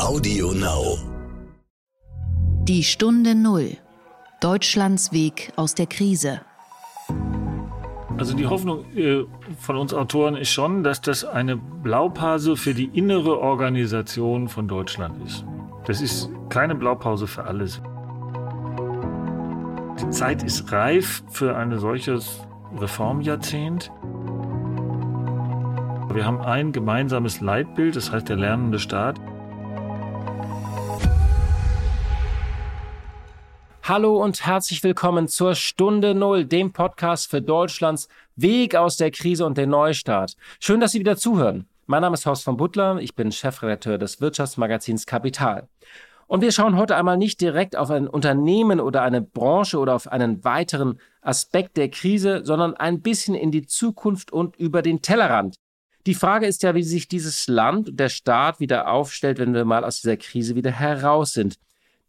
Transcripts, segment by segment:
Audio Now. Die Stunde Null. Deutschlands Weg aus der Krise. Also die Hoffnung äh, von uns Autoren ist schon, dass das eine Blaupause für die innere Organisation von Deutschland ist. Das ist keine Blaupause für alles. Die Zeit ist reif für ein solches Reformjahrzehnt. Wir haben ein gemeinsames Leitbild, das heißt der lernende Staat. Hallo und herzlich willkommen zur Stunde Null, dem Podcast für Deutschlands Weg aus der Krise und den Neustart. Schön, dass Sie wieder zuhören. Mein Name ist Horst von Butler, ich bin Chefredakteur des Wirtschaftsmagazins Kapital. Und wir schauen heute einmal nicht direkt auf ein Unternehmen oder eine Branche oder auf einen weiteren Aspekt der Krise, sondern ein bisschen in die Zukunft und über den Tellerrand. Die Frage ist ja, wie sich dieses Land und der Staat wieder aufstellt, wenn wir mal aus dieser Krise wieder heraus sind.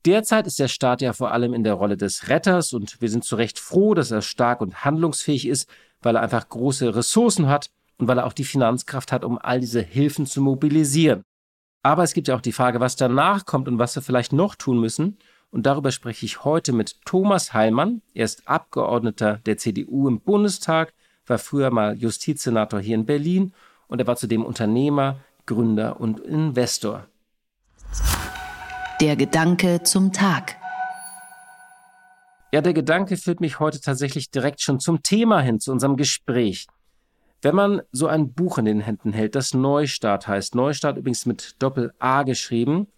Derzeit ist der Staat ja vor allem in der Rolle des Retters und wir sind zu Recht froh, dass er stark und handlungsfähig ist, weil er einfach große Ressourcen hat und weil er auch die Finanzkraft hat, um all diese Hilfen zu mobilisieren. Aber es gibt ja auch die Frage, was danach kommt und was wir vielleicht noch tun müssen. Und darüber spreche ich heute mit Thomas Heilmann. Er ist Abgeordneter der CDU im Bundestag, war früher mal Justizsenator hier in Berlin und er war zudem Unternehmer, Gründer und Investor. Der Gedanke zum Tag. Ja, der Gedanke führt mich heute tatsächlich direkt schon zum Thema hin, zu unserem Gespräch. Wenn man so ein Buch in den Händen hält, das Neustart heißt, Neustart übrigens mit Doppel-A geschrieben,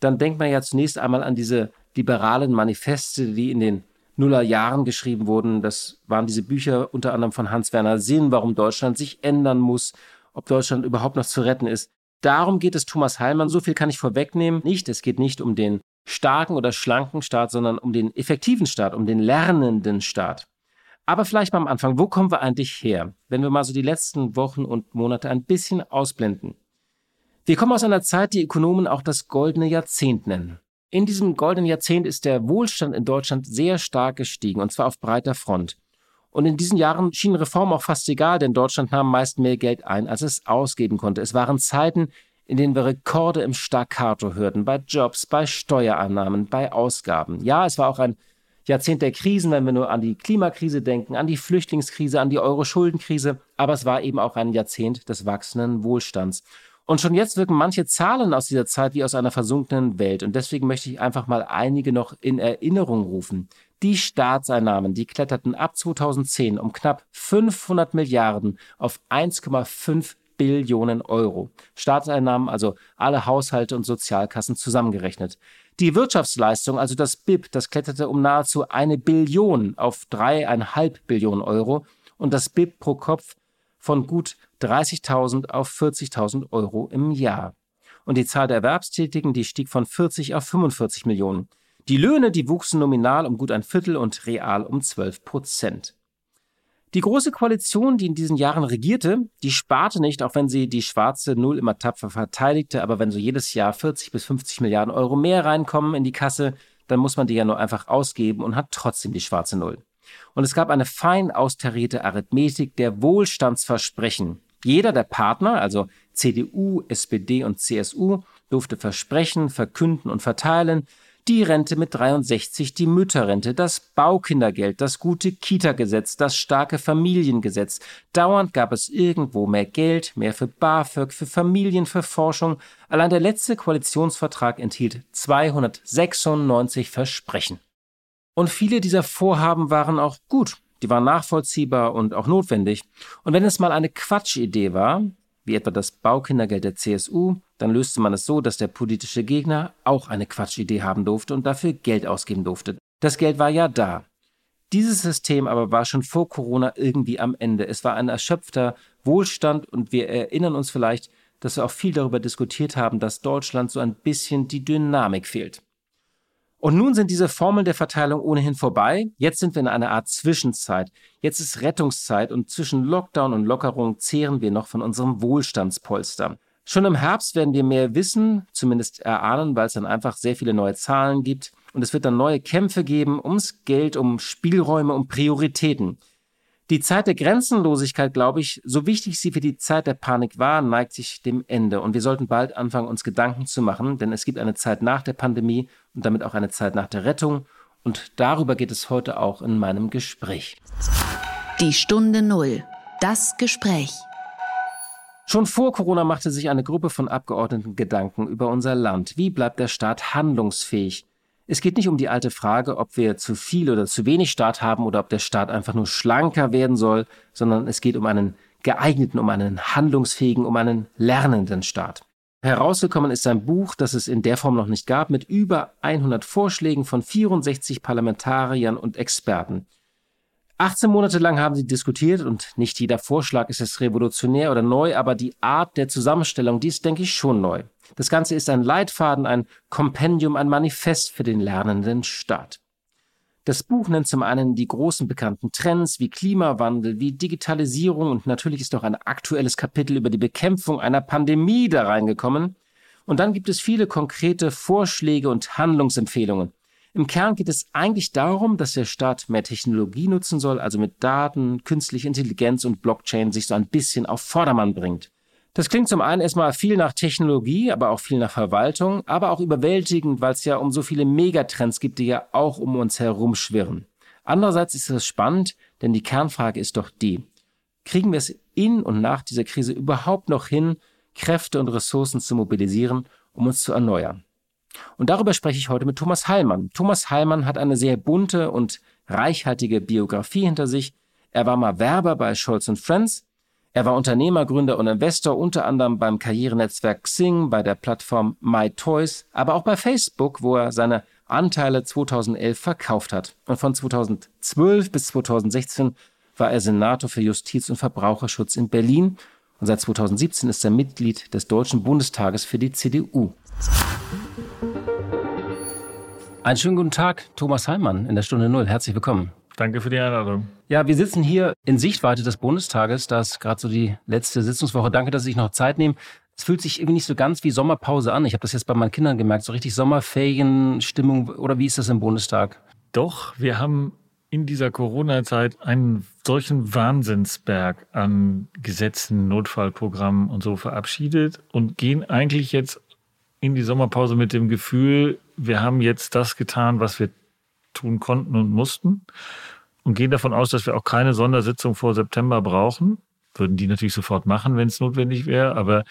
dann denkt man ja zunächst einmal an diese liberalen Manifeste, die in den Nullerjahren geschrieben wurden. Das waren diese Bücher unter anderem von Hans-Werner Sinn, warum Deutschland sich ändern muss, ob Deutschland überhaupt noch zu retten ist. Darum geht es Thomas Heilmann. So viel kann ich vorwegnehmen. Nicht, es geht nicht um den starken oder schlanken Staat, sondern um den effektiven Staat, um den lernenden Staat. Aber vielleicht mal am Anfang, wo kommen wir eigentlich her, wenn wir mal so die letzten Wochen und Monate ein bisschen ausblenden? Wir kommen aus einer Zeit, die Ökonomen auch das goldene Jahrzehnt nennen. In diesem goldenen Jahrzehnt ist der Wohlstand in Deutschland sehr stark gestiegen, und zwar auf breiter Front. Und in diesen Jahren schienen Reformen auch fast egal, denn Deutschland nahm meist mehr Geld ein, als es ausgeben konnte. Es waren Zeiten, in denen wir Rekorde im Staccato hörten, bei Jobs, bei Steuereinnahmen, bei Ausgaben. Ja, es war auch ein Jahrzehnt der Krisen, wenn wir nur an die Klimakrise denken, an die Flüchtlingskrise, an die Euro-Schuldenkrise, aber es war eben auch ein Jahrzehnt des wachsenden Wohlstands. Und schon jetzt wirken manche Zahlen aus dieser Zeit wie aus einer versunkenen Welt. Und deswegen möchte ich einfach mal einige noch in Erinnerung rufen. Die Staatseinnahmen, die kletterten ab 2010 um knapp 500 Milliarden auf 1,5 Billionen Euro. Staatseinnahmen, also alle Haushalte und Sozialkassen zusammengerechnet. Die Wirtschaftsleistung, also das BIP, das kletterte um nahezu eine Billion auf dreieinhalb Billionen Euro und das BIP pro Kopf von gut 30.000 auf 40.000 Euro im Jahr. Und die Zahl der Erwerbstätigen, die stieg von 40 auf 45 Millionen. Die Löhne, die wuchsen nominal um gut ein Viertel und real um 12 Prozent. Die große Koalition, die in diesen Jahren regierte, die sparte nicht, auch wenn sie die schwarze Null immer tapfer verteidigte, aber wenn so jedes Jahr 40 bis 50 Milliarden Euro mehr reinkommen in die Kasse, dann muss man die ja nur einfach ausgeben und hat trotzdem die schwarze Null. Und es gab eine fein austarierte Arithmetik der Wohlstandsversprechen. Jeder der Partner, also CDU, SPD und CSU, durfte versprechen, verkünden und verteilen, die Rente mit 63, die Mütterrente, das Baukindergeld, das gute Kita-Gesetz, das starke Familiengesetz. Dauernd gab es irgendwo mehr Geld, mehr für BAföG, für Familien, für Forschung. Allein der letzte Koalitionsvertrag enthielt 296 Versprechen. Und viele dieser Vorhaben waren auch gut. Die waren nachvollziehbar und auch notwendig. Und wenn es mal eine Quatschidee war, wie etwa das Baukindergeld der CSU, dann löste man es so, dass der politische Gegner auch eine Quatschidee haben durfte und dafür Geld ausgeben durfte. Das Geld war ja da. Dieses System aber war schon vor Corona irgendwie am Ende. Es war ein erschöpfter Wohlstand und wir erinnern uns vielleicht, dass wir auch viel darüber diskutiert haben, dass Deutschland so ein bisschen die Dynamik fehlt. Und nun sind diese Formeln der Verteilung ohnehin vorbei. Jetzt sind wir in einer Art Zwischenzeit. Jetzt ist Rettungszeit und zwischen Lockdown und Lockerung zehren wir noch von unserem Wohlstandspolster. Schon im Herbst werden wir mehr wissen, zumindest erahnen, weil es dann einfach sehr viele neue Zahlen gibt. Und es wird dann neue Kämpfe geben ums Geld, um Spielräume, um Prioritäten. Die Zeit der Grenzenlosigkeit, glaube ich, so wichtig sie für die Zeit der Panik war, neigt sich dem Ende. Und wir sollten bald anfangen, uns Gedanken zu machen, denn es gibt eine Zeit nach der Pandemie und damit auch eine Zeit nach der Rettung. Und darüber geht es heute auch in meinem Gespräch. Die Stunde Null. Das Gespräch. Schon vor Corona machte sich eine Gruppe von Abgeordneten Gedanken über unser Land. Wie bleibt der Staat handlungsfähig? Es geht nicht um die alte Frage, ob wir zu viel oder zu wenig Staat haben oder ob der Staat einfach nur schlanker werden soll, sondern es geht um einen geeigneten, um einen handlungsfähigen, um einen lernenden Staat. Herausgekommen ist ein Buch, das es in der Form noch nicht gab, mit über 100 Vorschlägen von 64 Parlamentariern und Experten. 18 Monate lang haben sie diskutiert und nicht jeder Vorschlag ist es revolutionär oder neu, aber die Art der Zusammenstellung, die ist, denke ich, schon neu. Das Ganze ist ein Leitfaden, ein Kompendium, ein Manifest für den lernenden Staat. Das Buch nennt zum einen die großen bekannten Trends wie Klimawandel, wie Digitalisierung und natürlich ist auch ein aktuelles Kapitel über die Bekämpfung einer Pandemie da reingekommen. Und dann gibt es viele konkrete Vorschläge und Handlungsempfehlungen. Im Kern geht es eigentlich darum, dass der Staat mehr Technologie nutzen soll, also mit Daten, künstliche Intelligenz und Blockchain sich so ein bisschen auf Vordermann bringt. Das klingt zum einen erstmal viel nach Technologie, aber auch viel nach Verwaltung, aber auch überwältigend, weil es ja um so viele Megatrends gibt, die ja auch um uns herum schwirren. Andererseits ist es spannend, denn die Kernfrage ist doch die, kriegen wir es in und nach dieser Krise überhaupt noch hin, Kräfte und Ressourcen zu mobilisieren, um uns zu erneuern? Und darüber spreche ich heute mit Thomas Heilmann. Thomas Heilmann hat eine sehr bunte und reichhaltige Biografie hinter sich. Er war mal Werber bei Scholz Friends. Er war Unternehmer, Gründer und Investor unter anderem beim Karrierenetzwerk Xing, bei der Plattform MyToys, aber auch bei Facebook, wo er seine Anteile 2011 verkauft hat. Und von 2012 bis 2016 war er Senator für Justiz und Verbraucherschutz in Berlin und seit 2017 ist er Mitglied des Deutschen Bundestages für die CDU. Einen schönen guten Tag, Thomas Heimann in der Stunde Null. Herzlich willkommen. Danke für die Einladung. Ja, wir sitzen hier in Sichtweite des Bundestages. Das ist gerade so die letzte Sitzungswoche. Danke, dass Sie sich noch Zeit nehmen. Es fühlt sich irgendwie nicht so ganz wie Sommerpause an. Ich habe das jetzt bei meinen Kindern gemerkt. So richtig Sommerferienstimmung. Oder wie ist das im Bundestag? Doch, wir haben in dieser Corona-Zeit einen solchen Wahnsinnsberg an Gesetzen, Notfallprogrammen und so verabschiedet und gehen eigentlich jetzt in die Sommerpause mit dem Gefühl, wir haben jetzt das getan, was wir tun konnten und mussten und gehen davon aus, dass wir auch keine Sondersitzung vor September brauchen. Würden die natürlich sofort machen, wenn es notwendig wäre, aber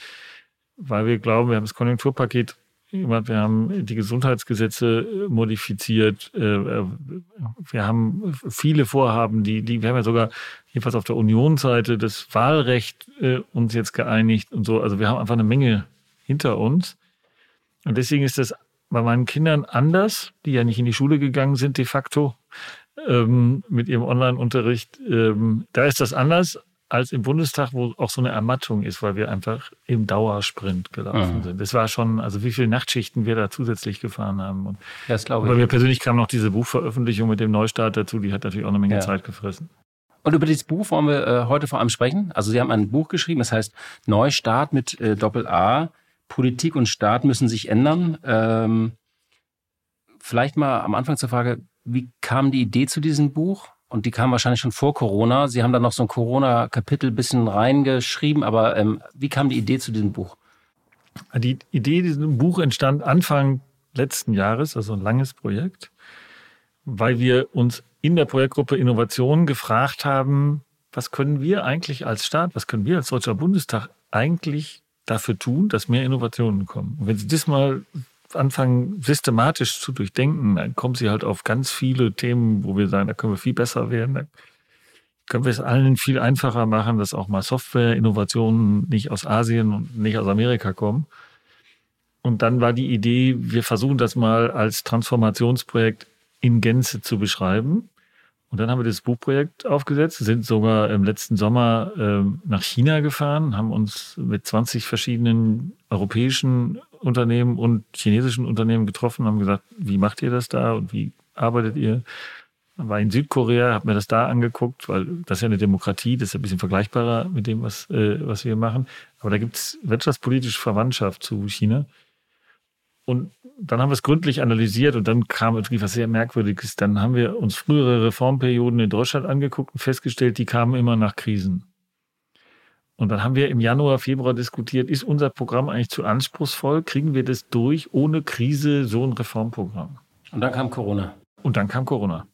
weil wir glauben, wir haben das Konjunkturpaket gemacht, wir haben die Gesundheitsgesetze modifiziert, äh, wir haben viele Vorhaben, die, die wir haben ja sogar jedenfalls auf der Unionsseite das Wahlrecht äh, uns jetzt geeinigt und so. Also wir haben einfach eine Menge hinter uns. Und deswegen ist das bei meinen Kindern anders, die ja nicht in die Schule gegangen sind de facto ähm, mit ihrem Online-Unterricht. Ähm, da ist das anders als im Bundestag, wo auch so eine Ermattung ist, weil wir einfach im Dauersprint gelaufen mhm. sind. Das war schon, also wie viele Nachtschichten wir da zusätzlich gefahren haben. Und ja, das glaube ich. Bei mir persönlich kam noch diese Buchveröffentlichung mit dem Neustart dazu, die hat natürlich auch eine Menge ja. Zeit gefressen. Und über dieses Buch wollen wir äh, heute vor allem sprechen. Also Sie haben ein Buch geschrieben, das heißt Neustart mit äh, Doppel A. Politik und Staat müssen sich ändern. Ähm, vielleicht mal am Anfang zur Frage, wie kam die Idee zu diesem Buch? Und die kam wahrscheinlich schon vor Corona. Sie haben da noch so ein Corona-Kapitel bisschen reingeschrieben, aber ähm, wie kam die Idee zu diesem Buch? Die Idee dieses Buch entstand Anfang letzten Jahres, also ein langes Projekt, weil wir uns in der Projektgruppe Innovation gefragt haben, was können wir eigentlich als Staat, was können wir als Deutscher Bundestag eigentlich dafür tun, dass mehr Innovationen kommen. Und wenn Sie das mal anfangen, systematisch zu durchdenken, dann kommen Sie halt auf ganz viele Themen, wo wir sagen, da können wir viel besser werden. Da können wir es allen viel einfacher machen, dass auch mal Software-Innovationen nicht aus Asien und nicht aus Amerika kommen. Und dann war die Idee, wir versuchen das mal als Transformationsprojekt in Gänze zu beschreiben. Und dann haben wir das Buchprojekt aufgesetzt, sind sogar im letzten Sommer äh, nach China gefahren, haben uns mit 20 verschiedenen europäischen Unternehmen und chinesischen Unternehmen getroffen, haben gesagt, wie macht ihr das da und wie arbeitet ihr? War in Südkorea, habe mir das da angeguckt, weil das ist ja eine Demokratie, das ist ein bisschen vergleichbarer mit dem, was, äh, was wir machen. Aber da gibt es wirtschaftspolitische Verwandtschaft zu China. Und dann haben wir es gründlich analysiert und dann kam irgendwie was sehr Merkwürdiges. Dann haben wir uns frühere Reformperioden in Deutschland angeguckt und festgestellt, die kamen immer nach Krisen. Und dann haben wir im Januar, Februar diskutiert, ist unser Programm eigentlich zu anspruchsvoll? Kriegen wir das durch ohne Krise so ein Reformprogramm? Und dann kam Corona. Und dann kam Corona.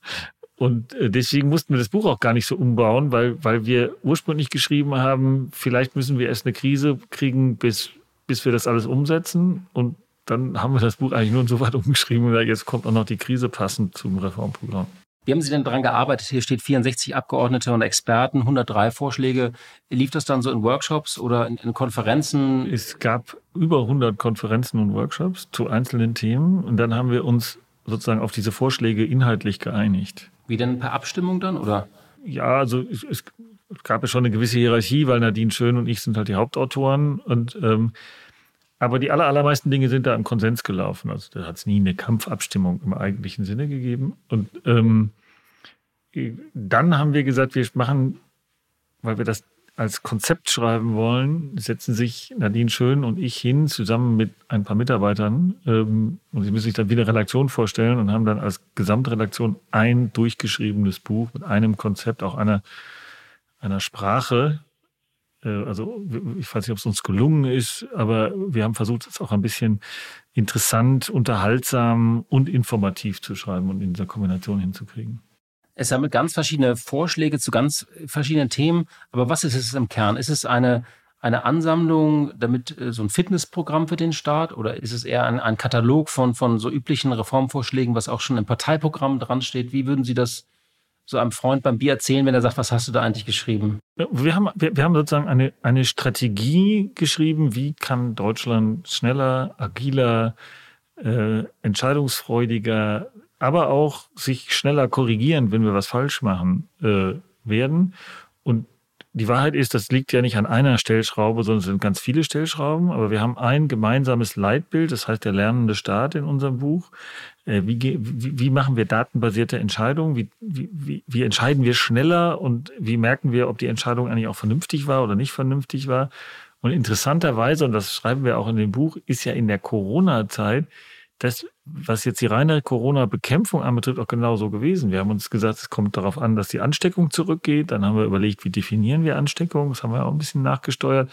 Und äh, deswegen mussten wir das Buch auch gar nicht so umbauen, weil, weil wir ursprünglich geschrieben haben, vielleicht müssen wir erst eine Krise kriegen, bis, bis wir das alles umsetzen. Und dann haben wir das Buch eigentlich nur so weit umgeschrieben, weil jetzt kommt auch noch die Krise passend zum Reformprogramm. Wie haben Sie denn daran gearbeitet? Hier steht 64 Abgeordnete und Experten, 103 Vorschläge. Lief das dann so in Workshops oder in, in, Konferenzen? Es gab über 100 Konferenzen und Workshops zu einzelnen Themen und dann haben wir uns sozusagen auf diese Vorschläge inhaltlich geeinigt. Wie denn per Abstimmung dann, oder? Ja, also es, es gab ja schon eine gewisse Hierarchie, weil Nadine Schön und ich sind halt die Hauptautoren und ähm, aber die aller, allermeisten Dinge sind da im Konsens gelaufen. Also da hat es nie eine Kampfabstimmung im eigentlichen Sinne gegeben. Und ähm, dann haben wir gesagt, wir machen, weil wir das als Konzept schreiben wollen, setzen sich Nadine Schön und ich hin, zusammen mit ein paar Mitarbeitern. Ähm, und sie müssen sich dann wie eine Redaktion vorstellen und haben dann als Gesamtredaktion ein durchgeschriebenes Buch mit einem Konzept, auch einer, einer Sprache. Äh, also ich weiß nicht, ob es uns gelungen ist, aber wir haben versucht, es auch ein bisschen interessant, unterhaltsam und informativ zu schreiben und in dieser Kombination hinzukriegen. Es sammelt ganz verschiedene Vorschläge zu ganz verschiedenen Themen. Aber was ist es im Kern? Ist es eine, eine Ansammlung, damit äh, so ein Fitnessprogramm für den Staat? Oder ist es eher ein, ein Katalog von, von so üblichen Reformvorschlägen, was auch schon im Parteiprogramm dran steht? Wie würden Sie das so einem Freund beim Bier erzählen, wenn er sagt, was hast du da eigentlich geschrieben? Wir haben, wir, wir haben sozusagen eine, eine Strategie geschrieben, wie kann Deutschland schneller, agiler, äh, entscheidungsfreudiger aber auch sich schneller korrigieren, wenn wir was falsch machen äh, werden. Und die Wahrheit ist, das liegt ja nicht an einer Stellschraube, sondern es sind ganz viele Stellschrauben. Aber wir haben ein gemeinsames Leitbild, das heißt der lernende Staat in unserem Buch. Äh, wie, wie, machen wir datenbasierte Entscheidungen? Wie, wie, wie entscheiden wir schneller und wie merken wir, ob die Entscheidung eigentlich auch vernünftig war oder nicht vernünftig war? Und interessanterweise, und das schreiben wir auch in dem Buch, ist ja in der Corona-Zeit das, was jetzt die reine Corona-Bekämpfung anbetrifft, auch genauso gewesen. Wir haben uns gesagt, es kommt darauf an, dass die Ansteckung zurückgeht. Dann haben wir überlegt, wie definieren wir Ansteckung. Das haben wir auch ein bisschen nachgesteuert.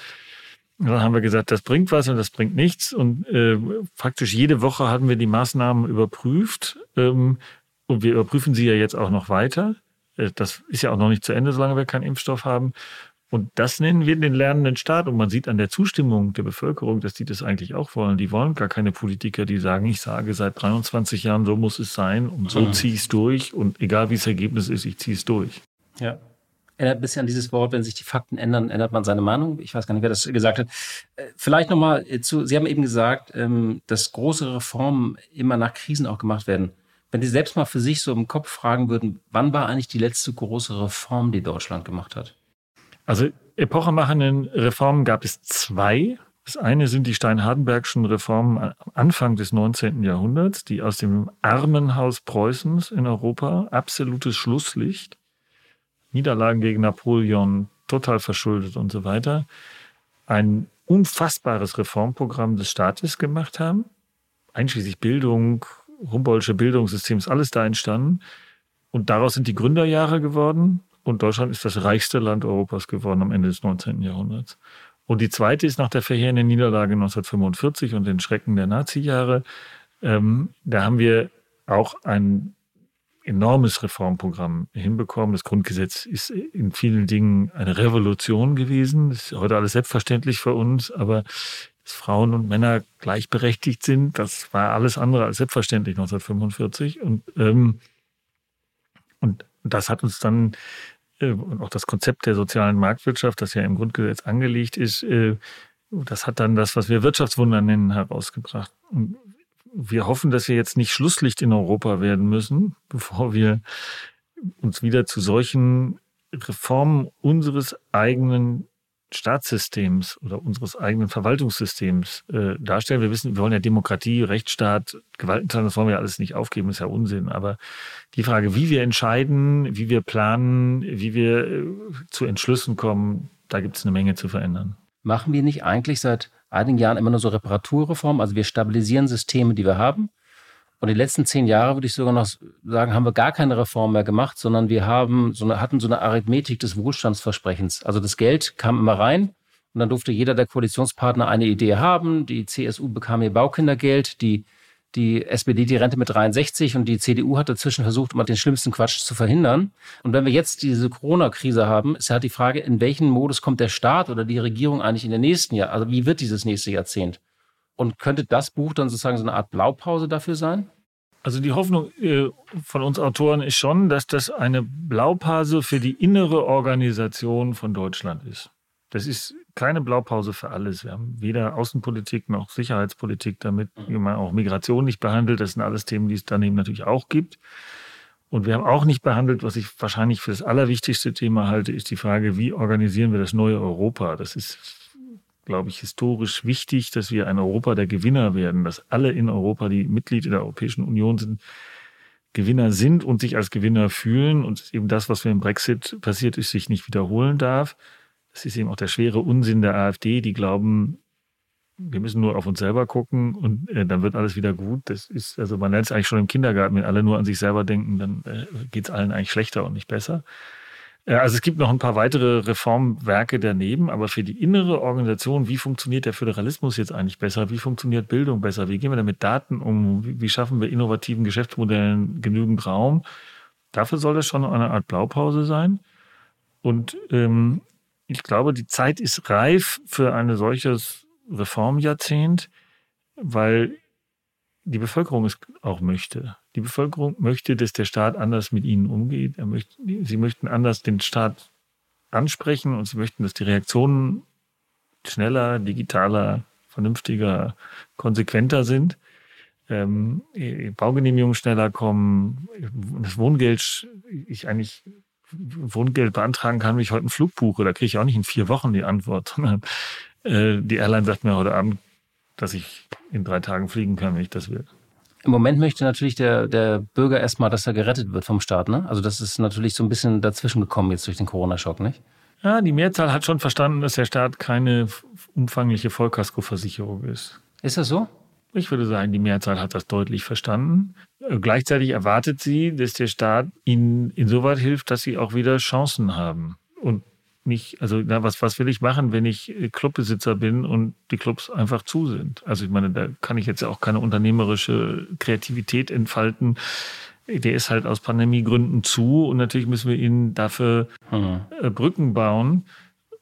Und dann haben wir gesagt, das bringt was und das bringt nichts. Und äh, praktisch jede Woche hatten wir die Maßnahmen überprüft. Ähm, und wir überprüfen sie ja jetzt auch noch weiter. Äh, das ist ja auch noch nicht zu Ende, solange wir keinen Impfstoff haben. Und das nennen wir den lernenden Staat. Und man sieht an der Zustimmung der Bevölkerung, dass die das eigentlich auch wollen. Die wollen gar keine Politiker, die sagen, ich sage seit 23 Jahren, so muss es sein und so mhm. ziehe ich es durch. Und egal wie das Ergebnis ist, ich ziehe es durch. Ja. Erinnert ein bisschen an dieses Wort, wenn sich die Fakten ändern, ändert man seine Meinung. Ich weiß gar nicht, wer das gesagt hat. Äh, vielleicht nochmal zu, Sie haben eben gesagt, ähm, dass große Reformen immer nach Krisen auch gemacht werden. Wenn Sie selbst mal für sich so im Kopf fragen würden, wann war eigentlich die letzte große Reform, die Deutschland gemacht hat? Also epochemachenden Reformen gab es zwei. Das eine sind die Stein-Hardenbergschen Reformen am Anfang des 19. Jahrhunderts, die aus dem Armenhaus Preußens in Europa, absolutes Schlusslicht, Niederlagen gegen Napoleon, total verschuldet und so weiter, ein unfassbares Reformprogramm des Staates gemacht haben, einschließlich Bildung, Humboldtsche Bildungssystem ist alles da entstanden. Und daraus sind die Gründerjahre geworden. Und Deutschland ist das reichste Land Europas geworden am Ende des 19. Jahrhunderts. Und die zweite ist nach der verheerenden Niederlage 1945 und den Schrecken der Nazi-Jahre. Ähm, da haben wir auch ein enormes Reformprogramm hinbekommen. Das Grundgesetz ist in vielen Dingen eine Revolution gewesen. Das ist heute alles selbstverständlich für uns, aber dass Frauen und Männer gleichberechtigt sind, das war alles andere als selbstverständlich 1945. Und, ähm, und das hat uns dann äh, und auch das Konzept der sozialen Marktwirtschaft, das ja im Grundgesetz angelegt ist, äh, das hat dann das, was wir Wirtschaftswunder nennen, herausgebracht. Und wir hoffen, dass wir jetzt nicht Schlusslicht in Europa werden müssen, bevor wir uns wieder zu solchen Reformen unseres eigenen Staatssystems oder unseres eigenen Verwaltungssystems äh, darstellen. Wir wissen, wir wollen ja Demokratie, Rechtsstaat, Gewaltenteilung, das wollen wir alles nicht aufgeben, ist ja Unsinn. Aber die Frage, wie wir entscheiden, wie wir planen, wie wir äh, zu Entschlüssen kommen, da gibt es eine Menge zu verändern. Machen wir nicht eigentlich seit einigen Jahren immer nur so Reparaturreformen. Also wir stabilisieren Systeme, die wir haben. Und die letzten zehn Jahre, würde ich sogar noch sagen, haben wir gar keine Reform mehr gemacht, sondern wir haben so eine, hatten so eine Arithmetik des Wohlstandsversprechens. Also das Geld kam immer rein und dann durfte jeder der Koalitionspartner eine Idee haben. Die CSU bekam ihr Baukindergeld, die die SPD die Rente mit 63 und die CDU hat dazwischen versucht, immer den schlimmsten Quatsch zu verhindern. Und wenn wir jetzt diese Corona-Krise haben, ist halt die Frage, in welchen Modus kommt der Staat oder die Regierung eigentlich in den nächsten Jahr? Also wie wird dieses nächste Jahrzehnt? Und könnte das Buch dann sozusagen so eine Art Blaupause dafür sein? Also die Hoffnung äh, von uns Autoren ist schon, dass das eine Blaupause für die innere Organisation von Deutschland ist. Das ist keine Blaupause für alles. Wir haben weder Außenpolitik noch Sicherheitspolitik damit, wie man auch Migration nicht behandelt. Das sind alles Themen, die es daneben natürlich auch gibt. Und wir haben auch nicht behandelt, was ich wahrscheinlich für das allerwichtigste Thema halte, ist die Frage, wie organisieren wir das neue Europa? Das ist, glaube ich, historisch wichtig, dass wir ein Europa der Gewinner werden, dass alle in Europa, die Mitglied in der Europäischen Union sind, Gewinner sind und sich als Gewinner fühlen und eben das, was für den Brexit passiert ist, sich nicht wiederholen darf. Das ist eben auch der schwere Unsinn der AfD, die glauben, wir müssen nur auf uns selber gucken und äh, dann wird alles wieder gut. Das ist, also man lernt es eigentlich schon im Kindergarten, wenn alle nur an sich selber denken, dann äh, geht es allen eigentlich schlechter und nicht besser. Äh, also es gibt noch ein paar weitere Reformwerke daneben, aber für die innere Organisation, wie funktioniert der Föderalismus jetzt eigentlich besser? Wie funktioniert Bildung besser? Wie gehen wir da mit Daten um? Wie, wie schaffen wir innovativen Geschäftsmodellen genügend Raum? Dafür soll das schon eine Art Blaupause sein. Und ähm, ich glaube, die Zeit ist reif für ein solches Reformjahrzehnt, weil die Bevölkerung es auch möchte. Die Bevölkerung möchte, dass der Staat anders mit ihnen umgeht. Möchte, sie möchten anders den Staat ansprechen und sie möchten, dass die Reaktionen schneller, digitaler, vernünftiger, konsequenter sind. Ähm, Baugenehmigungen schneller kommen, das Wohngeld, ich eigentlich Wohngeld beantragen kann, wenn ich heute einen Flug buche. Da kriege ich auch nicht in vier Wochen die Antwort, sondern äh, die Airline sagt mir heute Abend, dass ich in drei Tagen fliegen kann, wenn ich das will. Im Moment möchte natürlich der, der Bürger erstmal, dass er gerettet wird vom Staat. Ne? Also das ist natürlich so ein bisschen dazwischen gekommen jetzt durch den Corona-Schock, nicht? Ja, die Mehrzahl hat schon verstanden, dass der Staat keine umfangliche Vollkaskoversicherung ist. Ist das so? Ich würde sagen, die Mehrzahl hat das deutlich verstanden. Äh, gleichzeitig erwartet sie, dass der Staat ihnen insoweit hilft, dass sie auch wieder Chancen haben. Und nicht, also na, was, was will ich machen, wenn ich äh, Clubbesitzer bin und die Clubs einfach zu sind? Also ich meine, da kann ich jetzt auch keine unternehmerische Kreativität entfalten. Der ist halt aus Pandemiegründen zu und natürlich müssen wir ihnen dafür mhm. Brücken bauen.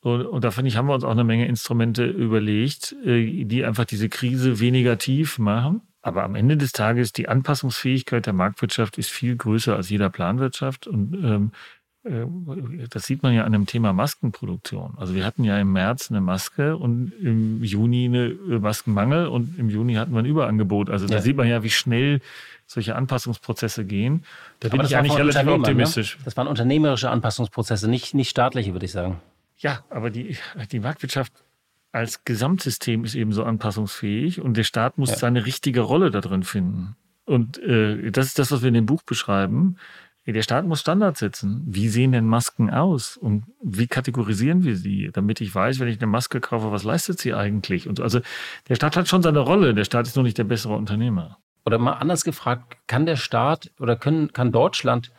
Und, und da finde ich, haben wir uns auch eine Menge Instrumente überlegt, äh, die einfach diese Krise weniger tief machen. Aber am Ende des Tages, die Anpassungsfähigkeit der Marktwirtschaft ist viel größer als jeder Planwirtschaft. Und ähm, äh, das sieht man ja an dem Thema Maskenproduktion. Also wir hatten ja im März eine Maske und im Juni eine äh, Maskenmangel und im Juni hatten wir ein Überangebot. Also da sieht man ja, wie schnell solche Anpassungsprozesse gehen. Da bin ich eigentlich relativ ne? optimistisch. Ne? Das waren unternehmerische Anpassungsprozesse, nicht, nicht staatliche, würde ich sagen. Ja, aber die, die Marktwirtschaft als Gesamtsystem ist eben so anpassungsfähig und der Staat muss ja. seine richtige Rolle da drin finden. Und äh, das ist das, was wir in dem Buch beschreiben. Der Staat muss Standards setzen. Wie sehen denn Masken aus? Und wie kategorisieren wir sie? Damit ich weiß, wenn ich eine Maske kaufe, was leistet sie eigentlich? Und also der Staat hat schon seine Rolle. Der Staat ist nur nicht der bessere Unternehmer. Oder mal anders gefragt, kann der Staat oder können, kann Deutschland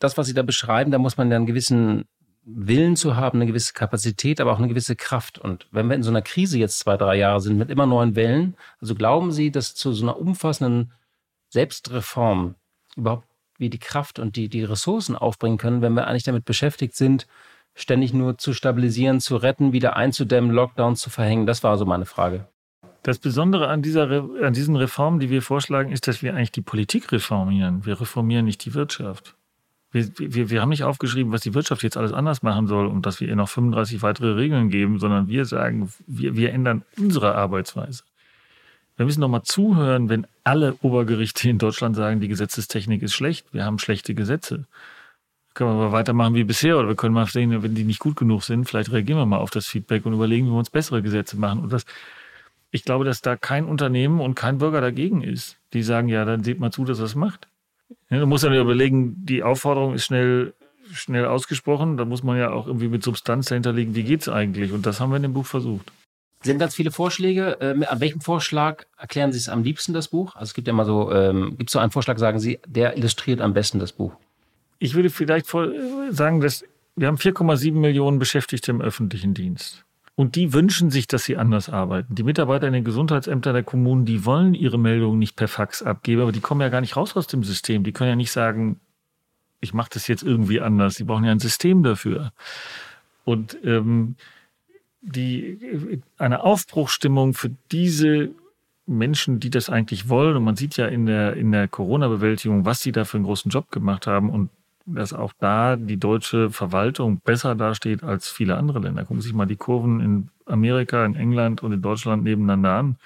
das, was Sie da beschreiben, da muss man ja einen gewissen Willen zu haben, eine gewisse Kapazität, aber auch eine gewisse Kraft. Und wenn wir in so einer Krise jetzt zwei, drei Jahre sind mit immer neuen Wellen, also glauben Sie, dass zu so einer umfassenden Selbstreform überhaupt wir die Kraft und die, die Ressourcen aufbringen können, wenn wir eigentlich damit beschäftigt sind, ständig nur zu stabilisieren, zu retten, wieder einzudämmen, Lockdowns zu verhängen? Das war so meine Frage. Das Besondere an, dieser, an diesen Reformen, die wir vorschlagen, ist, dass wir eigentlich die Politik reformieren. Wir reformieren nicht die Wirtschaft. Wir, wir, wir haben nicht aufgeschrieben, was die Wirtschaft jetzt alles anders machen soll und dass wir ihr noch 35 weitere Regeln geben, sondern wir sagen, wir, wir ändern unsere Arbeitsweise. Wir müssen noch mal zuhören, wenn alle Obergerichte in Deutschland sagen, die Gesetzestechnik ist schlecht, wir haben schlechte Gesetze. Können wir aber weitermachen wie bisher oder wir können mal sehen, wenn die nicht gut genug sind, vielleicht reagieren wir mal auf das Feedback und überlegen, wie wir uns bessere Gesetze machen. Und das, ich glaube, dass da kein Unternehmen und kein Bürger dagegen ist. Die sagen, ja, dann seht mal zu, dass es macht. Ja, du musst dann überlegen, die Aufforderung ist schnell, schnell ausgesprochen. Da muss man ja auch irgendwie mit Substanz dahinterlegen, wie geht es eigentlich? Und das haben wir in dem Buch versucht. Sie haben ganz viele Vorschläge. Äh, an welchem Vorschlag erklären Sie es am liebsten, das Buch? Also es gibt ja immer so, ähm, gibt es so einen Vorschlag, sagen Sie, der illustriert am besten das Buch? Ich würde vielleicht sagen, dass wir haben 4,7 Millionen Beschäftigte im öffentlichen Dienst. Und die wünschen sich, dass sie anders arbeiten. Die Mitarbeiter in den Gesundheitsämtern der Kommunen, die wollen ihre Meldungen nicht per Fax abgeben, aber die kommen ja gar nicht raus aus dem System. Die können ja nicht sagen, ich mache das jetzt irgendwie anders. Die brauchen ja ein System dafür. Und ähm, die, eine Aufbruchstimmung für diese Menschen, die das eigentlich wollen, und man sieht ja in der, in der Corona-Bewältigung, was sie da für einen großen Job gemacht haben und dass auch da die deutsche Verwaltung besser dasteht als viele andere Länder. Gucken Sie sich mal die Kurven in Amerika, in England und in Deutschland nebeneinander an.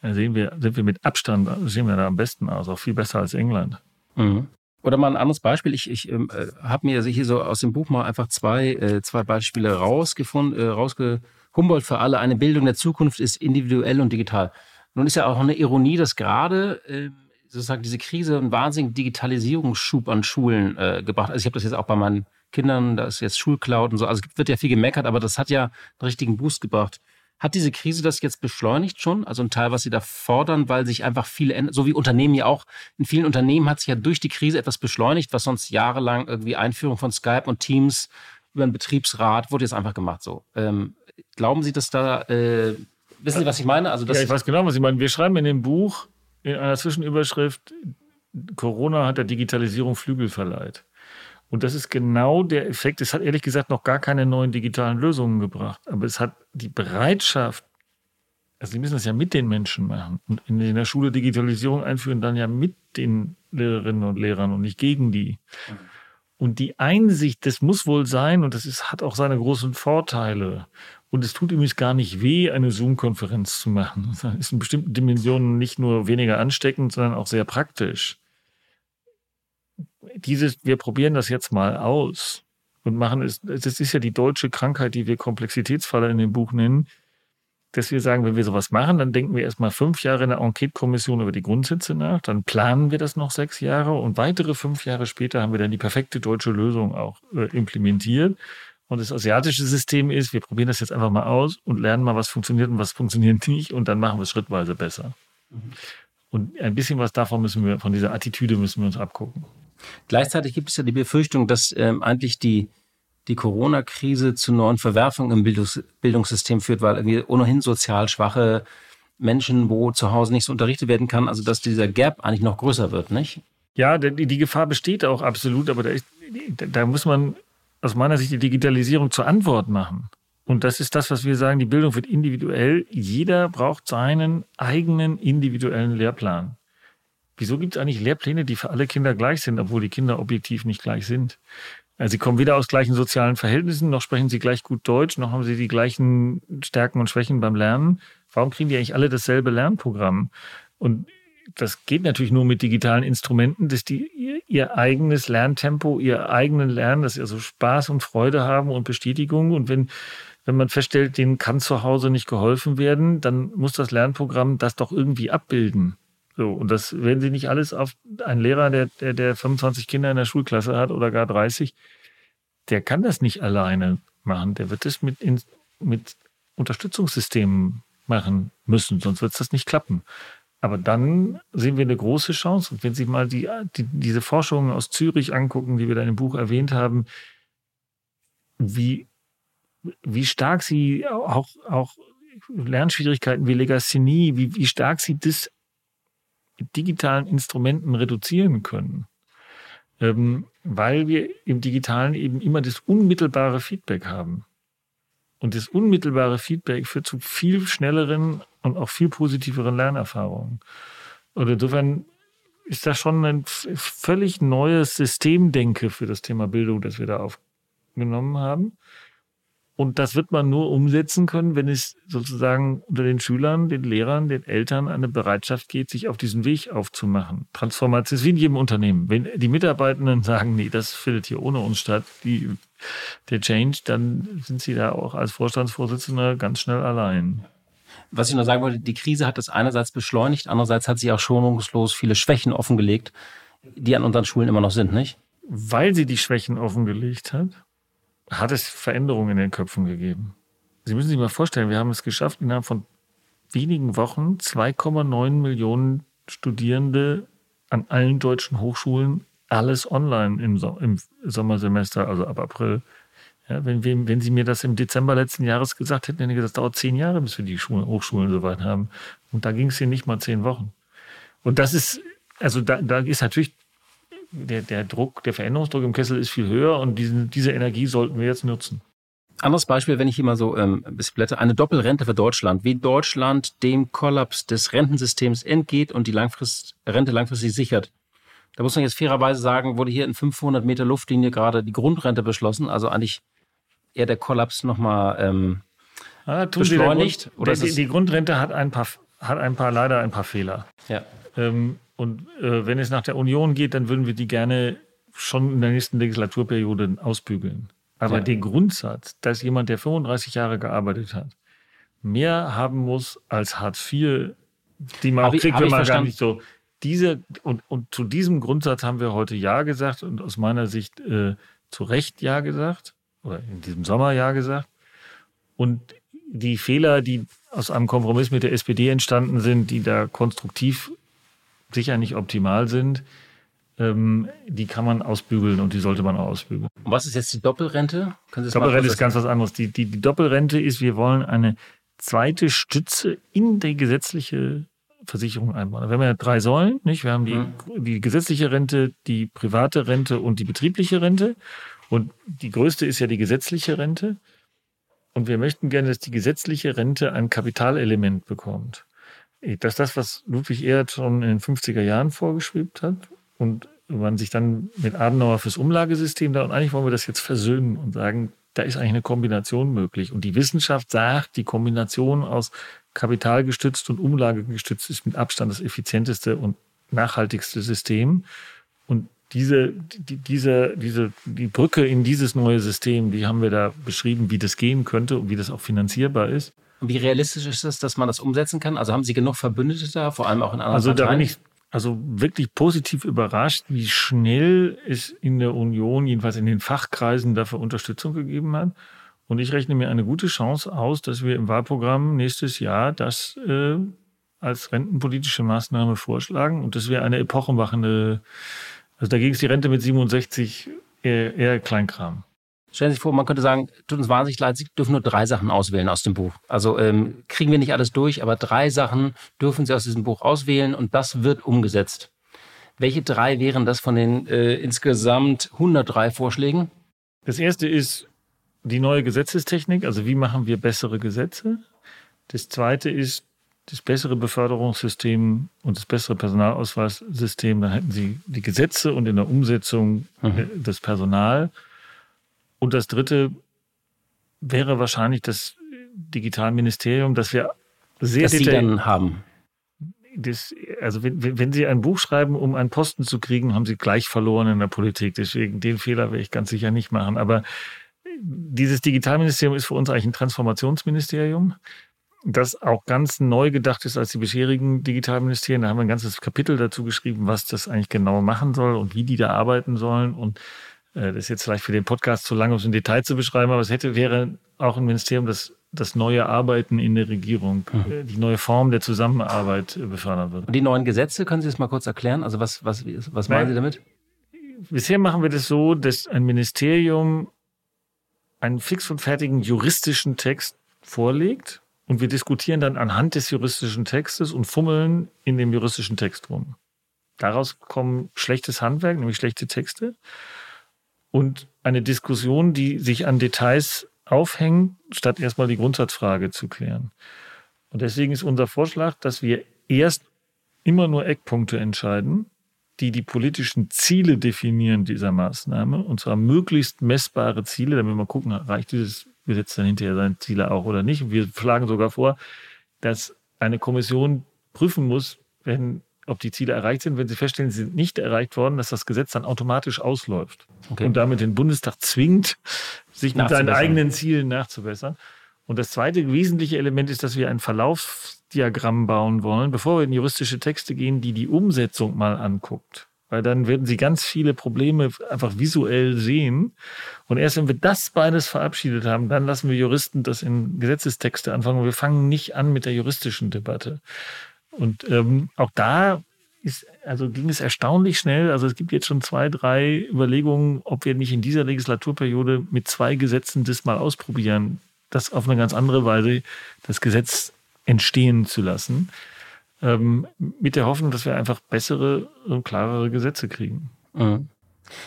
Da sehen wir, sind wir mit Abstand, sehen wir da am besten aus, auch viel besser als England. Mhm. Oder mal ein anderes Beispiel. Ich, ich ähm, äh, habe mir hier so aus dem Buch mal einfach zwei, äh, zwei Beispiele rausgefunden, äh, rausge Humboldt für alle, eine Bildung der Zukunft ist individuell und digital. Nun ist ja auch eine Ironie, dass gerade äh, sozusagen diese Krise einen wahnsinnigen Digitalisierungsschub an Schulen äh, gebracht. Also ich habe das jetzt auch bei meinen Kindern, da ist jetzt Schulcloud und so. Also es wird ja viel gemeckert, aber das hat ja einen richtigen Boost gebracht. Hat diese Krise das jetzt beschleunigt schon? Also ein Teil, was Sie da fordern, weil sich einfach viele ändern, so wie Unternehmen ja auch. In vielen Unternehmen hat sich ja durch die Krise etwas beschleunigt, was sonst jahrelang irgendwie Einführung von Skype und Teams über einen Betriebsrat wurde jetzt einfach gemacht. So, ähm, glauben Sie, dass da äh, wissen Sie, was ich meine? Also das ja, ich weiß genau, was Sie meinen. Wir schreiben in dem Buch in einer Zwischenüberschrift: Corona hat der Digitalisierung Flügel verleiht. Und das ist genau der Effekt. Es hat ehrlich gesagt noch gar keine neuen digitalen Lösungen gebracht, aber es hat die Bereitschaft, also Sie müssen das ja mit den Menschen machen und in der Schule Digitalisierung einführen, dann ja mit den Lehrerinnen und Lehrern und nicht gegen die. Und die Einsicht, das muss wohl sein, und das ist, hat auch seine großen Vorteile. Und es tut übrigens gar nicht weh, eine Zoom-Konferenz zu machen. Das ist in bestimmten Dimensionen nicht nur weniger ansteckend, sondern auch sehr praktisch dieses, wir probieren das jetzt mal aus und machen es, das ist ja die deutsche Krankheit, die wir Komplexitätsfalle in dem Buch nennen, dass wir sagen, wenn wir sowas machen, dann denken wir erstmal fünf Jahre in der Enquete-Kommission über die Grundsätze nach, dann planen wir das noch sechs Jahre und weitere fünf Jahre später haben wir dann die perfekte deutsche Lösung auch äh, implementiert. Und das asiatische System ist, wir probieren das jetzt einfach mal aus und lernen mal, was funktioniert und was funktioniert nicht und dann machen wir es schrittweise besser. Mhm. Und ein bisschen was davon müssen wir, von dieser Attitüde müssen wir uns abgucken. Gleichzeitig gibt es ja die Befürchtung, dass ähm, eigentlich die, die Corona-Krise zu neuen Verwerfungen im Bildungs Bildungssystem führt, weil irgendwie ohnehin sozial schwache Menschen, wo zu Hause nicht so unterrichtet werden kann, also dass dieser Gap eigentlich noch größer wird, nicht? Ja, die, die Gefahr besteht auch absolut, aber da, ist, da muss man aus meiner Sicht die Digitalisierung zur Antwort machen. Und das ist das, was wir sagen, die Bildung wird individuell. Jeder braucht seinen eigenen individuellen Lehrplan. Wieso gibt es eigentlich Lehrpläne, die für alle Kinder gleich sind, obwohl die Kinder objektiv nicht gleich sind? Also sie kommen weder aus gleichen sozialen Verhältnissen, noch sprechen sie gleich gut Deutsch, noch haben sie die gleichen Stärken und Schwächen beim Lernen. Warum kriegen die eigentlich alle dasselbe Lernprogramm? Und das geht natürlich nur mit digitalen Instrumenten, dass die ihr, ihr eigenes Lerntempo, ihr eigenen Lernen, dass sie also Spaß und Freude haben und Bestätigung. Und wenn, wenn man feststellt, denen kann zu Hause nicht geholfen werden, dann muss das Lernprogramm das doch irgendwie abbilden. So, und das werden sie nicht alles auf einen Lehrer, der, der, der 25 Kinder in der Schulklasse hat oder gar 30, der kann das nicht alleine machen. Der wird das mit, in, mit Unterstützungssystemen machen müssen, sonst wird das nicht klappen. Aber dann sehen wir eine große Chance. Und wenn Sie mal die, die, diese Forschungen aus Zürich angucken, die wir da im Buch erwähnt haben, wie, wie stark sie auch, auch Lernschwierigkeiten wie Legasthenie, wie, wie stark sie das digitalen Instrumenten reduzieren können. Ähm, weil wir im Digitalen eben immer das unmittelbare Feedback haben. Und das unmittelbare Feedback führt zu viel schnelleren und auch viel positiveren Lernerfahrungen. Und insofern ist das schon ein völlig neues Systemdenke für das Thema Bildung, das wir da aufgenommen haben. Und das wird man nur umsetzen können, wenn es sozusagen unter den Schülern, den Lehrern, den Eltern eine Bereitschaft geht, sich auf diesen Weg aufzumachen. Transformation ist wie in jedem Unternehmen. Wenn die Mitarbeitenden sagen, nee, das findet hier ohne uns statt, die, der Change, dann sind sie da auch als Vorstandsvorsitzender ganz schnell allein. Was ich nur sagen wollte, die Krise hat das einerseits beschleunigt, andererseits hat sie auch schonungslos viele Schwächen offengelegt, die an unseren Schulen immer noch sind, nicht? Weil sie die Schwächen offengelegt hat, hat es Veränderungen in den Köpfen gegeben. Sie müssen sich mal vorstellen, wir haben es geschafft, innerhalb von wenigen Wochen 2,9 Millionen Studierende an allen deutschen Hochschulen, alles online im, so im Sommersemester, also ab April. Ja, wenn, wenn, wenn Sie mir das im Dezember letzten Jahres gesagt hätten, hätte ich gesagt, das dauert zehn Jahre, bis wir die Schulen, Hochschulen soweit haben. Und da ging es hier nicht mal zehn Wochen. Und das ist, also da, da ist natürlich der, der Druck, der Veränderungsdruck im Kessel ist viel höher und diesen, diese Energie sollten wir jetzt nutzen. Anderes Beispiel, wenn ich hier mal so ähm, ein bisschen blätter, eine Doppelrente für Deutschland. Wie Deutschland dem Kollaps des Rentensystems entgeht und die Langfrist, Rente langfristig sichert. Da muss man jetzt fairerweise sagen, wurde hier in 500 Meter Luftlinie gerade die Grundrente beschlossen, also eigentlich eher der Kollaps nochmal ähm, ah, beschleunigt. Grund, oder die, die, Grundrente hat ein paar, hat ein paar leider ein paar Fehler. Ja. Ähm, und äh, wenn es nach der Union geht, dann würden wir die gerne schon in der nächsten Legislaturperiode ausbügeln. Aber ja. der Grundsatz, dass jemand, der 35 Jahre gearbeitet hat, mehr haben muss als Hartz IV, die man hab auch kriegt, wenn man gar nicht so. Diese, und, und zu diesem Grundsatz haben wir heute Ja gesagt und aus meiner Sicht äh, zu Recht Ja gesagt oder in diesem Sommer Ja gesagt. Und die Fehler, die aus einem Kompromiss mit der SPD entstanden sind, die da konstruktiv sicher nicht optimal sind, ähm, die kann man ausbügeln und die sollte man auch ausbügeln. Und was ist jetzt die Doppelrente? Doppelrente ist ganz was anderes. Die, die, die Doppelrente ist, wir wollen eine zweite Stütze in die gesetzliche Versicherung einbauen. Wir haben ja drei Säulen, nicht? Wir haben die, mhm. die gesetzliche Rente, die private Rente und die betriebliche Rente. Und die größte ist ja die gesetzliche Rente. Und wir möchten gerne, dass die gesetzliche Rente ein Kapitalelement bekommt. Das ist das, was Ludwig Erhard schon in den 50er Jahren vorgeschwebt hat und man sich dann mit Adenauer fürs Umlagesystem da und eigentlich wollen wir das jetzt versöhnen und sagen, da ist eigentlich eine Kombination möglich. Und die Wissenschaft sagt, die Kombination aus kapitalgestützt und umlagegestützt ist mit Abstand das effizienteste und nachhaltigste System. Und diese, die, diese, diese, die Brücke in dieses neue System, die haben wir da beschrieben, wie das gehen könnte und wie das auch finanzierbar ist. Wie realistisch ist es, dass man das umsetzen kann? Also haben Sie genug Verbündete da, vor allem auch in anderen Also Parteien? da bin ich also wirklich positiv überrascht, wie schnell es in der Union, jedenfalls in den Fachkreisen, dafür Unterstützung gegeben hat. Und ich rechne mir eine gute Chance aus, dass wir im Wahlprogramm nächstes Jahr das äh, als rentenpolitische Maßnahme vorschlagen. Und das wäre eine epochenmachende, also dagegen ist die Rente mit 67 eher, eher Kleinkram. Stellen Sie sich vor, man könnte sagen, tut uns wahnsinnig leid, Sie dürfen nur drei Sachen auswählen aus dem Buch. Also ähm, kriegen wir nicht alles durch, aber drei Sachen dürfen Sie aus diesem Buch auswählen und das wird umgesetzt. Welche drei wären das von den äh, insgesamt 103 Vorschlägen? Das erste ist die neue Gesetzestechnik, also wie machen wir bessere Gesetze. Das zweite ist das bessere Beförderungssystem und das bessere Personalausweissystem. Dann hätten Sie die Gesetze und in der Umsetzung mhm. Äh, das Personal. Und das dritte wäre wahrscheinlich das Digitalministerium, das wir sehr das Sie dann haben. Das, also wenn, wenn Sie ein Buch schreiben, um einen Posten zu kriegen, haben Sie gleich verloren in der Politik. Deswegen den Fehler werde ich ganz sicher nicht machen. Aber dieses Digitalministerium ist für uns eigentlich ein Transformationsministerium, das auch ganz neu gedacht ist als die bisherigen Digitalministerien. Da haben wir ein ganzes Kapitel dazu geschrieben, was das eigentlich genau machen soll und wie die da arbeiten sollen. Und äh, das ist jetzt vielleicht für den Podcast zu lang, um es im Detail zu beschreiben, aber es hätte, wäre auch ein Ministerium, das das neue Arbeiten in der Regierung, mhm. Äh, die neue Form der Zusammenarbeit äh, befördern würde. Und die neuen Gesetze, können Sie das mal kurz erklären? Also was, was, was meinen Sie damit? Bisher machen wir das so, dass ein Ministerium einen fix und fertigen juristischen Text vorlegt und wir diskutieren dann anhand des juristischen Textes und fummeln in dem juristischen Text rum. Daraus kommen schlechtes Handwerk, nämlich schlechte Texte und eine Diskussion, die sich an Details aufhängen, statt erstmal die Grundsatzfrage zu klären. Und deswegen ist unser Vorschlag, dass wir erst immer nur Eckpunkte entscheiden, die die politischen Ziele definieren dieser Maßnahme, und zwar möglichst messbare Ziele, damit wir gucken, reicht dieses Gesetz dann hinterher seine Ziele auch oder nicht. Wir schlagen sogar vor, dass eine Kommission prüfen muss, wenn ob die Ziele erreicht sind. Wenn sie feststellen, sie sind nicht erreicht worden, dass das Gesetz dann automatisch ausläuft okay. und damit den Bundestag zwingt, sich mit seinen eigenen Zielen nachzubessern. Und das zweite wesentliche Element ist, dass wir ein Verlaufsdiagramm bauen wollen, bevor wir in juristische Texte gehen, die die Umsetzung mal anguckt. Weil dann werden sie ganz viele Probleme einfach visuell sehen. Und erst wenn wir das beides verabschiedet haben, dann lassen wir Juristen das in Gesetzestexte anfangen. Wir fangen nicht an mit der juristischen Debatte. Und ähm, auch da ist, also ging es erstaunlich schnell. Also es gibt jetzt schon zwei, drei Überlegungen, ob wir nicht in dieser Legislaturperiode mit zwei Gesetzen das mal ausprobieren, das auf eine ganz andere Weise das Gesetz entstehen zu lassen, ähm, mit der Hoffnung, dass wir einfach bessere und klarere Gesetze kriegen. Mhm.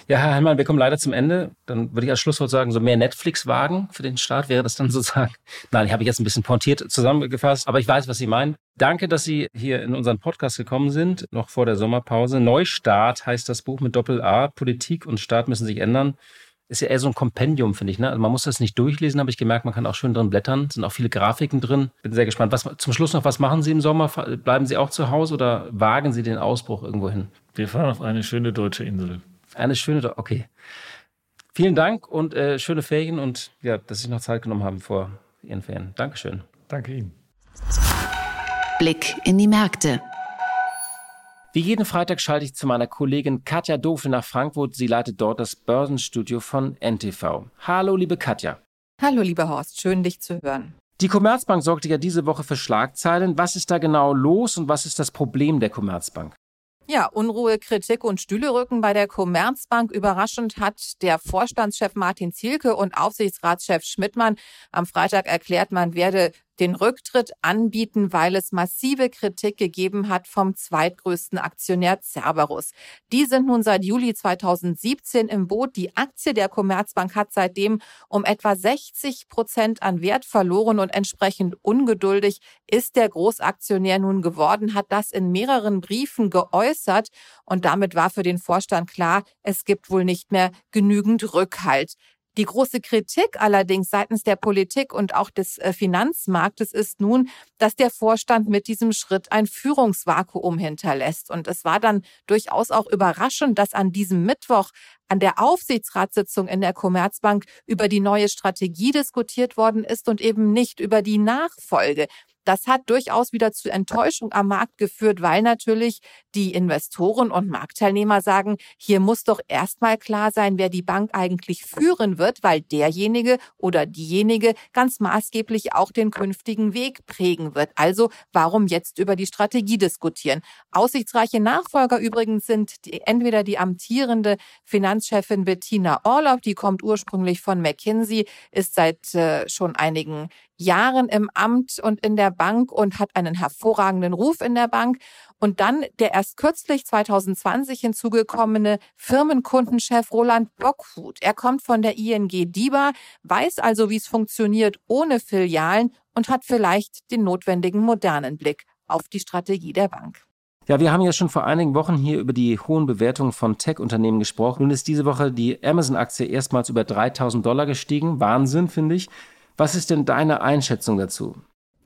Ja, Herr Heimann, wir kommen leider zum Ende. Dann würde ich als Schlusswort sagen, so mehr Netflix-Wagen für den Staat wäre das dann sozusagen. Nein, ich habe jetzt ein bisschen pointiert zusammengefasst, aber ich weiß, was Sie meinen. Danke, dass Sie hier in unseren Podcast gekommen sind, noch vor der Sommerpause. Neustart heißt das Buch mit Doppel-A. Politik und Staat müssen sich ändern. Ist ja eher so ein Kompendium, finde ich. Ne? Also man muss das nicht durchlesen, habe ich gemerkt. Man kann auch schön drin blättern. Es sind auch viele Grafiken drin. Bin sehr gespannt. Was, zum Schluss noch, was machen Sie im Sommer? Bleiben Sie auch zu Hause oder wagen Sie den Ausbruch irgendwo hin? Wir fahren auf eine schöne deutsche Insel. Eine schöne, okay. Vielen Dank und äh, schöne Ferien und ja, dass Sie noch Zeit genommen haben vor Ihren Ferien. Dankeschön. Danke Ihnen. Blick in die Märkte. Wie jeden Freitag schalte ich zu meiner Kollegin Katja Dofel nach Frankfurt. Sie leitet dort das Börsenstudio von NTV. Hallo, liebe Katja. Hallo, lieber Horst. Schön, dich zu hören. Die Commerzbank sorgte ja diese Woche für Schlagzeilen. Was ist da genau los und was ist das Problem der Commerzbank? Ja, Unruhe, Kritik und Stühlerücken bei der Commerzbank. Überraschend hat der Vorstandschef Martin Zielke und Aufsichtsratschef Schmidtmann am Freitag erklärt, man werde den Rücktritt anbieten, weil es massive Kritik gegeben hat vom zweitgrößten Aktionär Cerberus. Die sind nun seit Juli 2017 im Boot. Die Aktie der Commerzbank hat seitdem um etwa 60 Prozent an Wert verloren und entsprechend ungeduldig ist der Großaktionär nun geworden, hat das in mehreren Briefen geäußert und damit war für den Vorstand klar, es gibt wohl nicht mehr genügend Rückhalt. Die große Kritik allerdings seitens der Politik und auch des äh, Finanzmarktes ist nun, dass der Vorstand mit diesem Schritt ein Führungsvakuum hinterlässt. Und es war dann durchaus auch überraschend, dass an diesem Mittwoch an der Aufsichtsratssitzung in der Commerzbank über die neue Strategie diskutiert worden ist und eben nicht über die Nachfolge. Das hat durchaus wieder zu Enttäuschung am Markt geführt, weil natürlich die Investoren und Marktteilnehmer sagen, hier muss doch erstmal klar sein, wer die Bank eigentlich führen wird, weil derjenige oder diejenige ganz maßgeblich auch den künftigen Weg prägen wird. Also warum jetzt über die Strategie diskutieren? Aussichtsreiche Nachfolger übrigens sind die, entweder die amtierende Finanzchefin Bettina Orloff, die kommt ursprünglich von McKinsey, ist seit äh, schon einigen Jahren im Amt und in der Bank und hat einen hervorragenden Ruf in der Bank. Und dann der erst kürzlich 2020 hinzugekommene Firmenkundenchef Roland Bockhut. Er kommt von der ING DIBA, weiß also, wie es funktioniert ohne Filialen und hat vielleicht den notwendigen modernen Blick auf die Strategie der Bank. Ja, wir haben ja schon vor einigen Wochen hier über die hohen Bewertungen von Tech-Unternehmen gesprochen. Nun ist diese Woche die Amazon-Aktie erstmals über 3000 Dollar gestiegen. Wahnsinn, finde ich. Was ist denn deine Einschätzung dazu?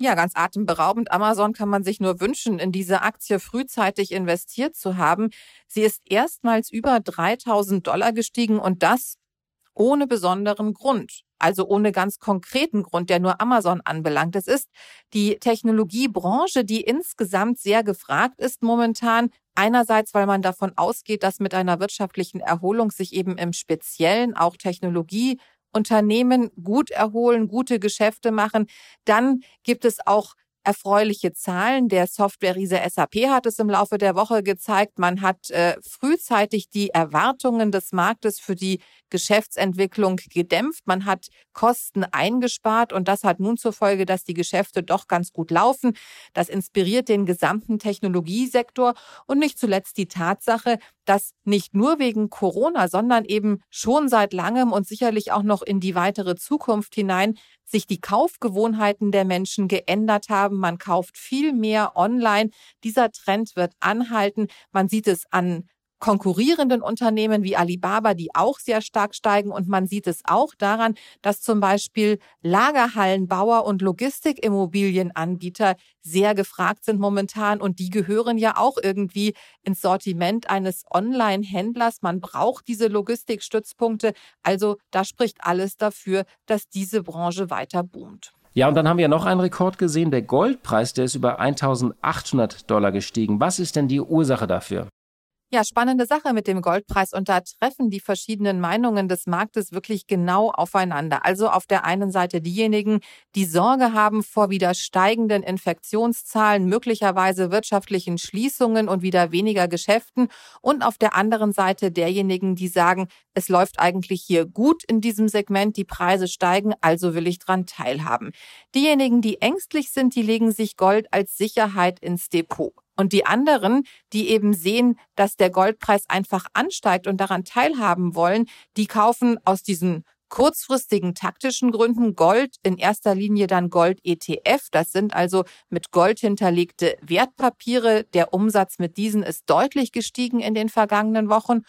Ja, ganz atemberaubend. Amazon kann man sich nur wünschen, in diese Aktie frühzeitig investiert zu haben. Sie ist erstmals über 3000 Dollar gestiegen und das ohne besonderen Grund. Also ohne ganz konkreten Grund, der nur Amazon anbelangt. Es ist die Technologiebranche, die insgesamt sehr gefragt ist momentan. Einerseits, weil man davon ausgeht, dass mit einer wirtschaftlichen Erholung sich eben im Speziellen auch Technologie Unternehmen gut erholen, gute Geschäfte machen, dann gibt es auch erfreuliche Zahlen. Der Software-Riese SAP hat es im Laufe der Woche gezeigt. Man hat äh, frühzeitig die Erwartungen des Marktes für die Geschäftsentwicklung gedämpft. Man hat Kosten eingespart und das hat nun zur Folge, dass die Geschäfte doch ganz gut laufen. Das inspiriert den gesamten Technologiesektor und nicht zuletzt die Tatsache, dass nicht nur wegen Corona, sondern eben schon seit langem und sicherlich auch noch in die weitere Zukunft hinein sich die Kaufgewohnheiten der Menschen geändert haben. Man kauft viel mehr online. Dieser Trend wird anhalten. Man sieht es an konkurrierenden Unternehmen wie Alibaba, die auch sehr stark steigen. Und man sieht es auch daran, dass zum Beispiel Lagerhallenbauer und Logistikimmobilienanbieter sehr gefragt sind momentan. Und die gehören ja auch irgendwie ins Sortiment eines Online-Händlers. Man braucht diese Logistikstützpunkte. Also da spricht alles dafür, dass diese Branche weiter boomt. Ja, und dann haben wir noch einen Rekord gesehen. Der Goldpreis, der ist über 1800 Dollar gestiegen. Was ist denn die Ursache dafür? Ja, spannende Sache mit dem Goldpreis und da treffen die verschiedenen Meinungen des Marktes wirklich genau aufeinander. Also auf der einen Seite diejenigen, die Sorge haben vor wieder steigenden Infektionszahlen, möglicherweise wirtschaftlichen Schließungen und wieder weniger Geschäften und auf der anderen Seite derjenigen, die sagen, es läuft eigentlich hier gut in diesem Segment, die Preise steigen, also will ich dran teilhaben. Diejenigen, die ängstlich sind, die legen sich Gold als Sicherheit ins Depot. Und die anderen, die eben sehen, dass der Goldpreis einfach ansteigt und daran teilhaben wollen, die kaufen aus diesen kurzfristigen taktischen Gründen Gold, in erster Linie dann Gold ETF. Das sind also mit Gold hinterlegte Wertpapiere. Der Umsatz mit diesen ist deutlich gestiegen in den vergangenen Wochen.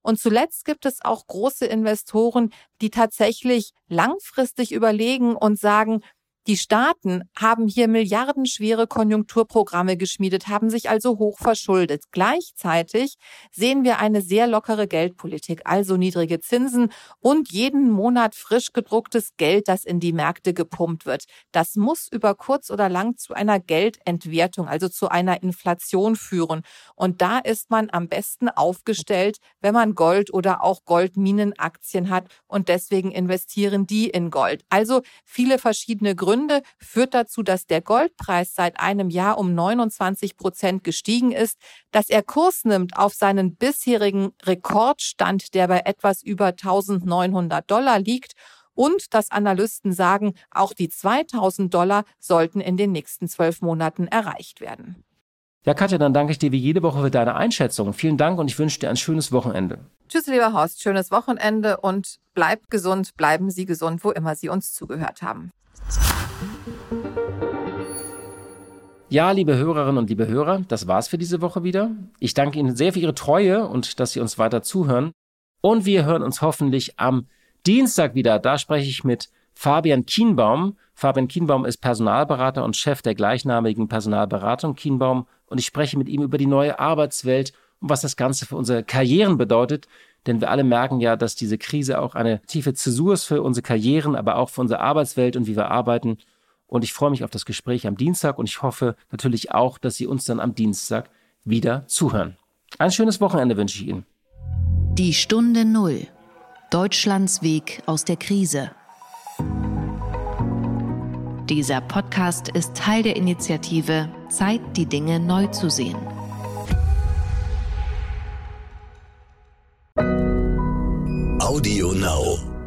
Und zuletzt gibt es auch große Investoren, die tatsächlich langfristig überlegen und sagen, die Staaten haben hier milliardenschwere Konjunkturprogramme geschmiedet, haben sich also hoch verschuldet. Gleichzeitig sehen wir eine sehr lockere Geldpolitik, also niedrige Zinsen und jeden Monat frisch gedrucktes Geld, das in die Märkte gepumpt wird. Das muss über kurz oder lang zu einer Geldentwertung, also zu einer Inflation führen. Und da ist man am besten aufgestellt, wenn man Gold oder auch Goldminenaktien hat und deswegen investieren die in Gold. Also viele verschiedene Gründe Gründe führt dazu, dass der Goldpreis seit einem Jahr um 29 Prozent gestiegen ist, dass er Kurs nimmt auf seinen bisherigen Rekordstand, der bei etwas über 1900 Dollar liegt und dass Analysten sagen, auch die 2000 Dollar sollten in den nächsten zwölf Monaten erreicht werden. Ja, Katja, dann danke ich dir wie jede Woche für deine Einschätzung. Vielen Dank und ich wünsche dir ein schönes Wochenende. Tschüss, lieber Horst, schönes Wochenende und bleibt gesund, bleiben Sie gesund, wo immer Sie uns zugehört haben. Ja, liebe Hörerinnen und liebe Hörer, das war's für diese Woche wieder. Ich danke Ihnen sehr für Ihre Treue und dass Sie uns weiter zuhören. Und wir hören uns hoffentlich am Dienstag wieder. Da spreche ich mit Fabian Kienbaum. Fabian Kienbaum ist Personalberater und Chef der gleichnamigen Personalberatung Kienbaum. Und ich spreche mit ihm über die neue Arbeitswelt und was das Ganze für unsere Karrieren bedeutet. Denn wir alle merken ja, dass diese Krise auch eine tiefe Zäsur ist für unsere Karrieren, aber auch für unsere Arbeitswelt und wie wir arbeiten. Und ich freue mich auf das Gespräch am Dienstag und ich hoffe natürlich auch, dass Sie uns dann am Dienstag wieder zuhören. Ein schönes Wochenende wünsche ich Ihnen. Die Stunde Null. Deutschlands Weg aus der Krise. Dieser Podcast ist Teil der Initiative Zeit, die Dinge neu zu sehen. Audio Now.